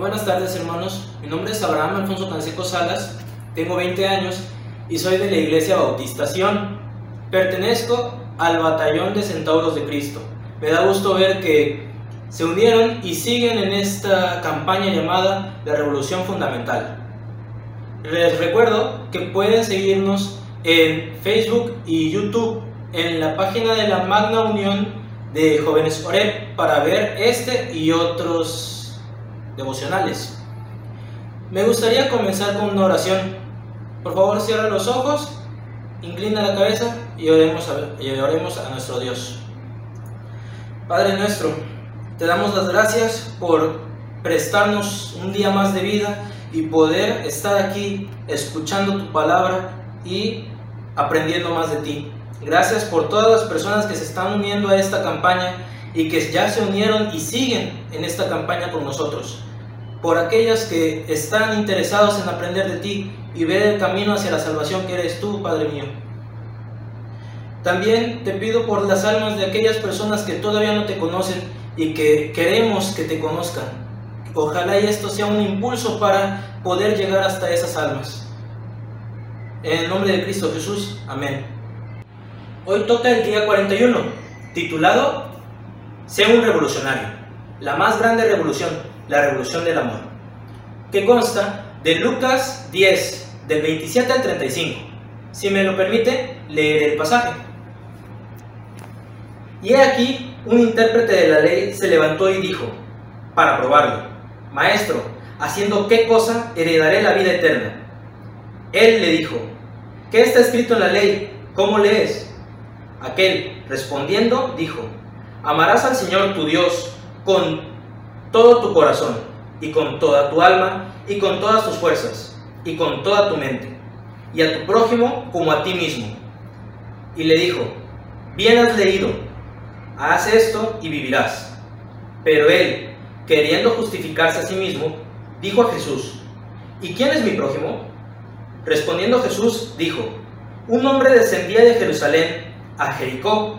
Muy buenas tardes hermanos, mi nombre es Abraham Alfonso Canseco Salas, tengo 20 años y soy de la Iglesia Bautistación. Pertenezco al batallón de Centauros de Cristo. Me da gusto ver que se unieron y siguen en esta campaña llamada la Revolución Fundamental. Les recuerdo que pueden seguirnos en Facebook y YouTube en la página de la Magna Unión de Jóvenes Oreb para ver este y otros devocionales. Me gustaría comenzar con una oración. Por favor, cierra los ojos, inclina la cabeza y oremos y oremos a nuestro Dios. Padre nuestro, te damos las gracias por prestarnos un día más de vida y poder estar aquí escuchando tu palabra y aprendiendo más de ti. Gracias por todas las personas que se están uniendo a esta campaña y que ya se unieron y siguen en esta campaña con nosotros. Por aquellas que están interesados en aprender de ti y ver el camino hacia la salvación que eres tú, Padre mío. También te pido por las almas de aquellas personas que todavía no te conocen y que queremos que te conozcan. Ojalá y esto sea un impulso para poder llegar hasta esas almas. En el nombre de Cristo Jesús, amén. Hoy toca el día 41, titulado Sé un revolucionario, la más grande revolución, la revolución del amor, que consta de Lucas 10, del 27 al 35. Si me lo permite, leeré el pasaje. Y he aquí, un intérprete de la ley se levantó y dijo, para probarlo, Maestro, haciendo qué cosa heredaré la vida eterna. Él le dijo, ¿qué está escrito en la ley? ¿Cómo lees? Aquel, respondiendo, dijo, amarás al Señor tu Dios con todo tu corazón, y con toda tu alma, y con todas tus fuerzas, y con toda tu mente, y a tu prójimo como a ti mismo. Y le dijo, bien has leído, haz esto y vivirás. Pero él, queriendo justificarse a sí mismo, dijo a Jesús, ¿y quién es mi prójimo? Respondiendo Jesús, dijo, un hombre descendía de Jerusalén a Jericó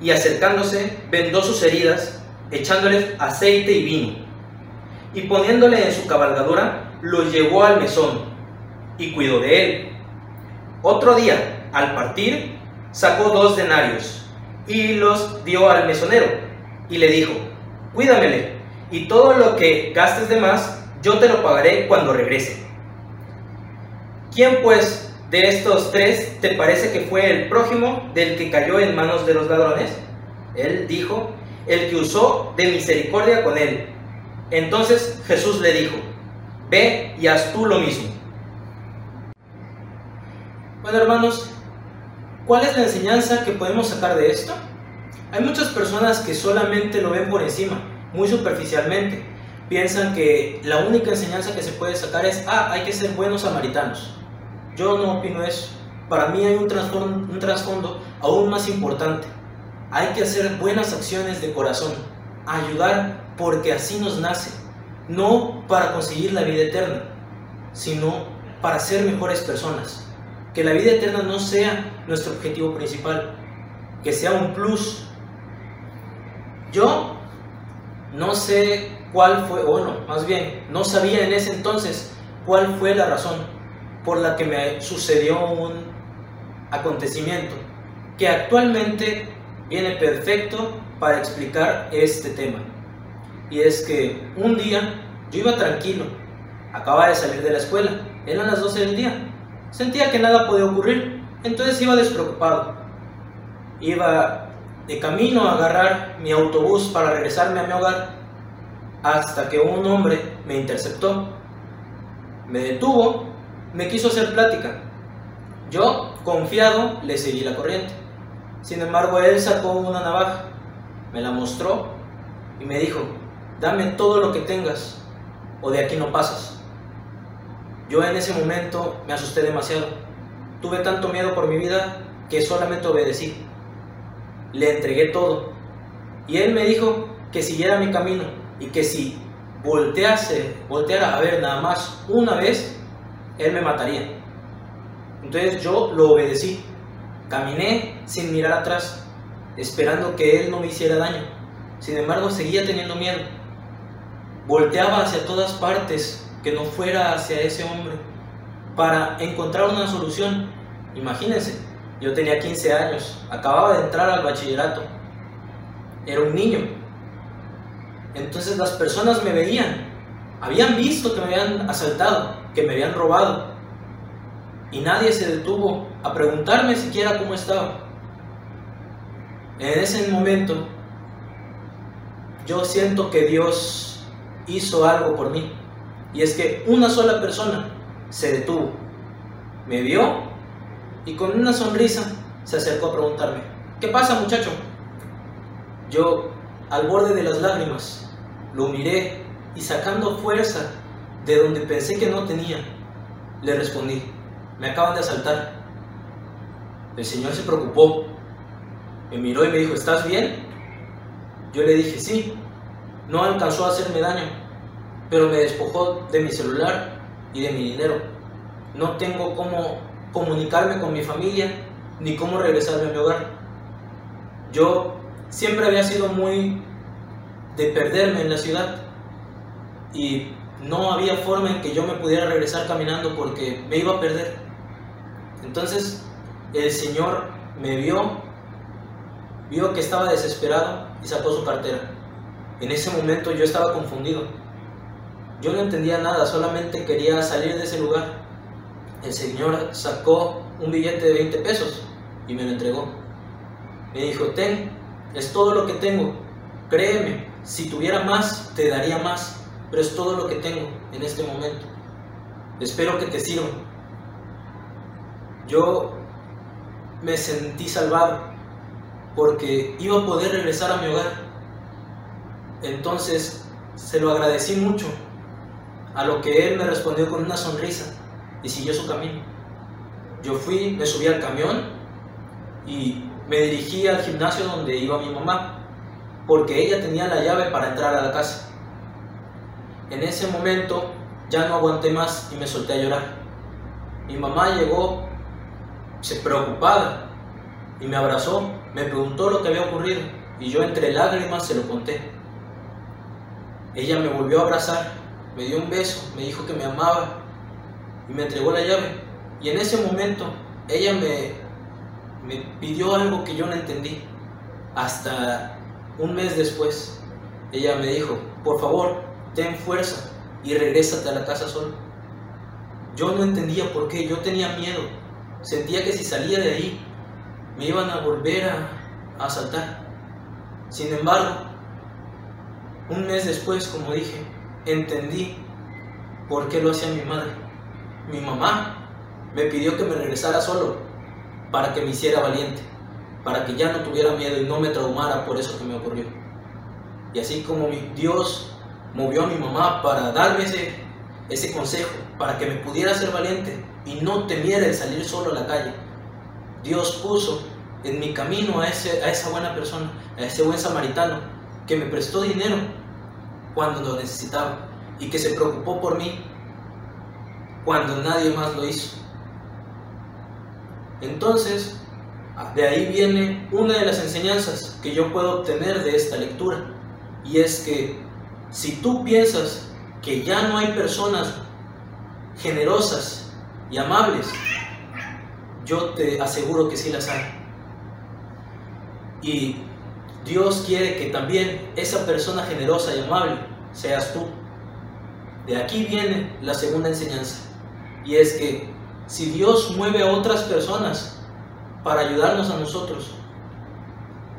y acercándose vendó sus heridas echándole aceite y vino y poniéndole en su cabalgadura lo llevó al mesón y cuidó de él. Otro día, al partir, sacó dos denarios y los dio al mesonero y le dijo, cuídamele y todo lo que gastes de más yo te lo pagaré cuando regrese. ¿Quién pues de estos tres te parece que fue el prójimo del que cayó en manos de los ladrones? Él dijo, el que usó de misericordia con él. Entonces Jesús le dijo, ve y haz tú lo mismo. Bueno hermanos, ¿cuál es la enseñanza que podemos sacar de esto? Hay muchas personas que solamente lo ven por encima, muy superficialmente. Piensan que la única enseñanza que se puede sacar es, ah, hay que ser buenos samaritanos. Yo no opino eso. Para mí hay un trasfondo, aún más importante. Hay que hacer buenas acciones de corazón, ayudar porque así nos nace, no para conseguir la vida eterna, sino para ser mejores personas. Que la vida eterna no sea nuestro objetivo principal, que sea un plus. Yo no sé cuál fue, bueno, más bien, no sabía en ese entonces cuál fue la razón por la que me sucedió un acontecimiento que actualmente viene perfecto para explicar este tema. Y es que un día yo iba tranquilo, acababa de salir de la escuela, eran las 12 del día, sentía que nada podía ocurrir, entonces iba despreocupado. Iba de camino a agarrar mi autobús para regresarme a mi hogar, hasta que un hombre me interceptó, me detuvo, me quiso hacer plática. Yo, confiado, le seguí la corriente. Sin embargo, él sacó una navaja, me la mostró y me dijo, dame todo lo que tengas o de aquí no pasas. Yo en ese momento me asusté demasiado. Tuve tanto miedo por mi vida que solamente obedecí. Le entregué todo. Y él me dijo que siguiera mi camino y que si voltease, volteara a ver nada más una vez, él me mataría. Entonces yo lo obedecí. Caminé sin mirar atrás, esperando que él no me hiciera daño. Sin embargo, seguía teniendo miedo. Volteaba hacia todas partes, que no fuera hacia ese hombre, para encontrar una solución. Imagínense, yo tenía 15 años, acababa de entrar al bachillerato, era un niño. Entonces las personas me veían, habían visto que me habían asaltado, que me habían robado, y nadie se detuvo a preguntarme siquiera cómo estaba. En ese momento yo siento que Dios hizo algo por mí. Y es que una sola persona se detuvo, me vio y con una sonrisa se acercó a preguntarme, ¿qué pasa muchacho? Yo, al borde de las lágrimas, lo miré y sacando fuerza de donde pensé que no tenía, le respondí, me acaban de asaltar. El Señor se preocupó, me miró y me dijo, ¿estás bien? Yo le dije, sí, no alcanzó a hacerme daño, pero me despojó de mi celular y de mi dinero. No tengo cómo comunicarme con mi familia ni cómo regresarme a mi hogar. Yo siempre había sido muy de perderme en la ciudad y no había forma en que yo me pudiera regresar caminando porque me iba a perder. Entonces el Señor me vio, vio que estaba desesperado y sacó su cartera. En ese momento yo estaba confundido. Yo no entendía nada, solamente quería salir de ese lugar. El Señor sacó un billete de 20 pesos y me lo entregó. Me dijo, ten, es todo lo que tengo. Créeme, si tuviera más, te daría más, pero es todo lo que tengo en este momento. Espero que te sirva. Yo me sentí salvado porque iba a poder regresar a mi hogar. Entonces se lo agradecí mucho, a lo que él me respondió con una sonrisa y siguió su camino. Yo fui, me subí al camión y me dirigí al gimnasio donde iba mi mamá, porque ella tenía la llave para entrar a la casa. En ese momento ya no aguanté más y me solté a llorar. Mi mamá llegó preocupada y me abrazó, me preguntó lo que había ocurrido y yo entre lágrimas se lo conté. Ella me volvió a abrazar, me dio un beso, me dijo que me amaba y me entregó la llave. Y en ese momento ella me, me pidió algo que yo no entendí. Hasta un mes después, ella me dijo, por favor, ten fuerza y regrésate a la casa solo. Yo no entendía por qué, yo tenía miedo. Sentía que si salía de ahí, me iban a volver a, a asaltar. Sin embargo, un mes después, como dije, entendí por qué lo hacía mi madre. Mi mamá me pidió que me regresara solo para que me hiciera valiente, para que ya no tuviera miedo y no me traumara por eso que me ocurrió. Y así como mi Dios movió a mi mamá para darme ese, consejo, para que me pudiera ser valiente y no temiera el salir solo a la calle, Dios puso en mi camino a, ese, a esa buena persona, a ese buen samaritano, que me prestó dinero cuando lo necesitaba y que se preocupó por mí cuando nadie más lo hizo. Entonces, de ahí viene una de las enseñanzas que yo puedo obtener de esta lectura, y es que si tú piensas que ya no hay personas generosas y amables, yo te aseguro que sí las hay. Y Dios quiere que también esa persona generosa y amable seas tú. De aquí viene la segunda enseñanza. Y es que si Dios mueve a otras personas para ayudarnos a nosotros,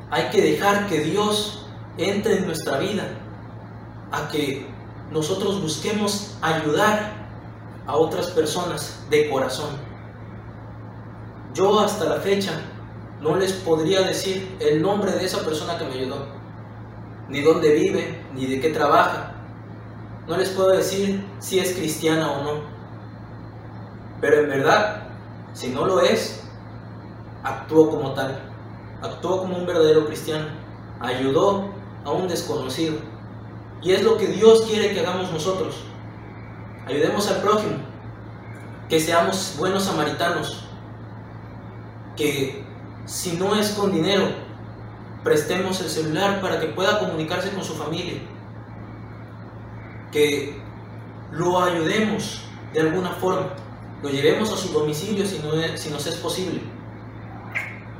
hay que dejar que Dios entre en nuestra vida, a que nosotros busquemos ayudar a otras personas de corazón. Yo hasta la fecha no les podría decir el nombre de esa persona que me ayudó, ni dónde vive, ni de qué trabaja. No les puedo decir si es cristiana o no, pero en verdad, si no lo es, actuó como tal, actuó como un verdadero cristiano, ayudó a un desconocido. Y es lo que Dios quiere que hagamos nosotros. Ayudemos al prójimo, que seamos buenos samaritanos, que si no es con dinero, prestemos el celular para que pueda comunicarse con su familia, que lo ayudemos de alguna forma, lo llevemos a su domicilio si, no si nos es posible,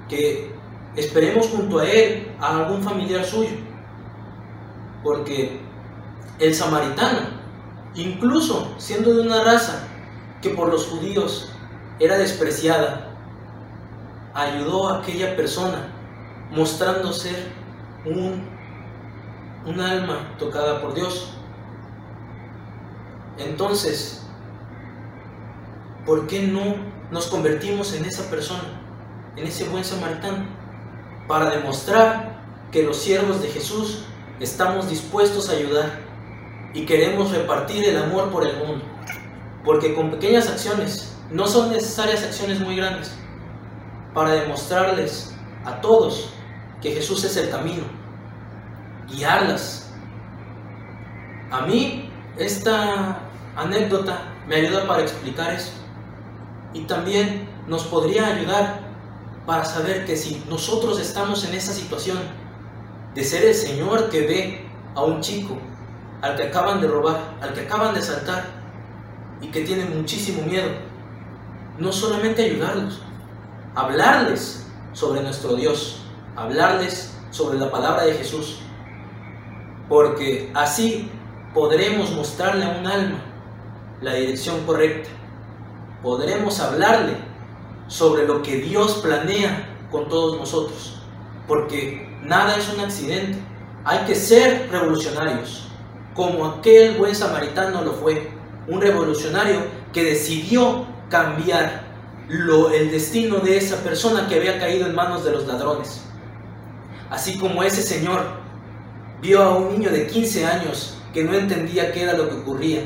que esperemos junto a él a algún familiar suyo, porque el samaritano, incluso siendo de una raza que por los judíos era despreciada, ayudó a aquella persona mostrando ser un, un alma tocada por Dios. Entonces, ¿por qué no nos convertimos en esa persona, en ese buen samaritano? Para demostrar que los siervos de Jesús estamos dispuestos a ayudar y queremos repartir el amor por el mundo. Porque con pequeñas acciones, no son necesarias acciones muy grandes, para demostrarles a todos que Jesús es el camino, guiarlas. A mí esta anécdota me ayuda para explicar eso y también nos podría ayudar para saber que si nosotros estamos en esa situación de ser el Señor que ve a un chico al que acaban de robar, al que acaban de saltar y que tiene muchísimo miedo. No solamente ayudarlos, hablarles sobre nuestro Dios, hablarles sobre la palabra de Jesús, porque así podremos mostrarle a un alma la dirección correcta, podremos hablarle sobre lo que Dios planea con todos nosotros, porque nada es un accidente, hay que ser revolucionarios como aquel buen samaritano lo fue, un revolucionario que decidió cambiar lo, el destino de esa persona que había caído en manos de los ladrones. Así como ese señor vio a un niño de 15 años que no entendía qué era lo que ocurría.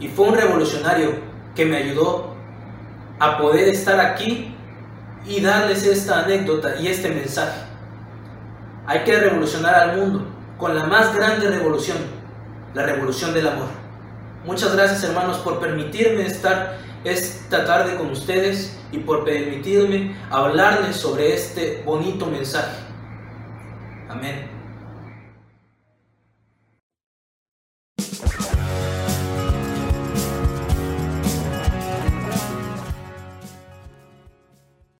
Y fue un revolucionario que me ayudó a poder estar aquí y darles esta anécdota y este mensaje. Hay que revolucionar al mundo con la más grande revolución, la revolución del amor. Muchas gracias hermanos por permitirme estar esta tarde con ustedes y por permitirme hablarles sobre este bonito mensaje. Amén.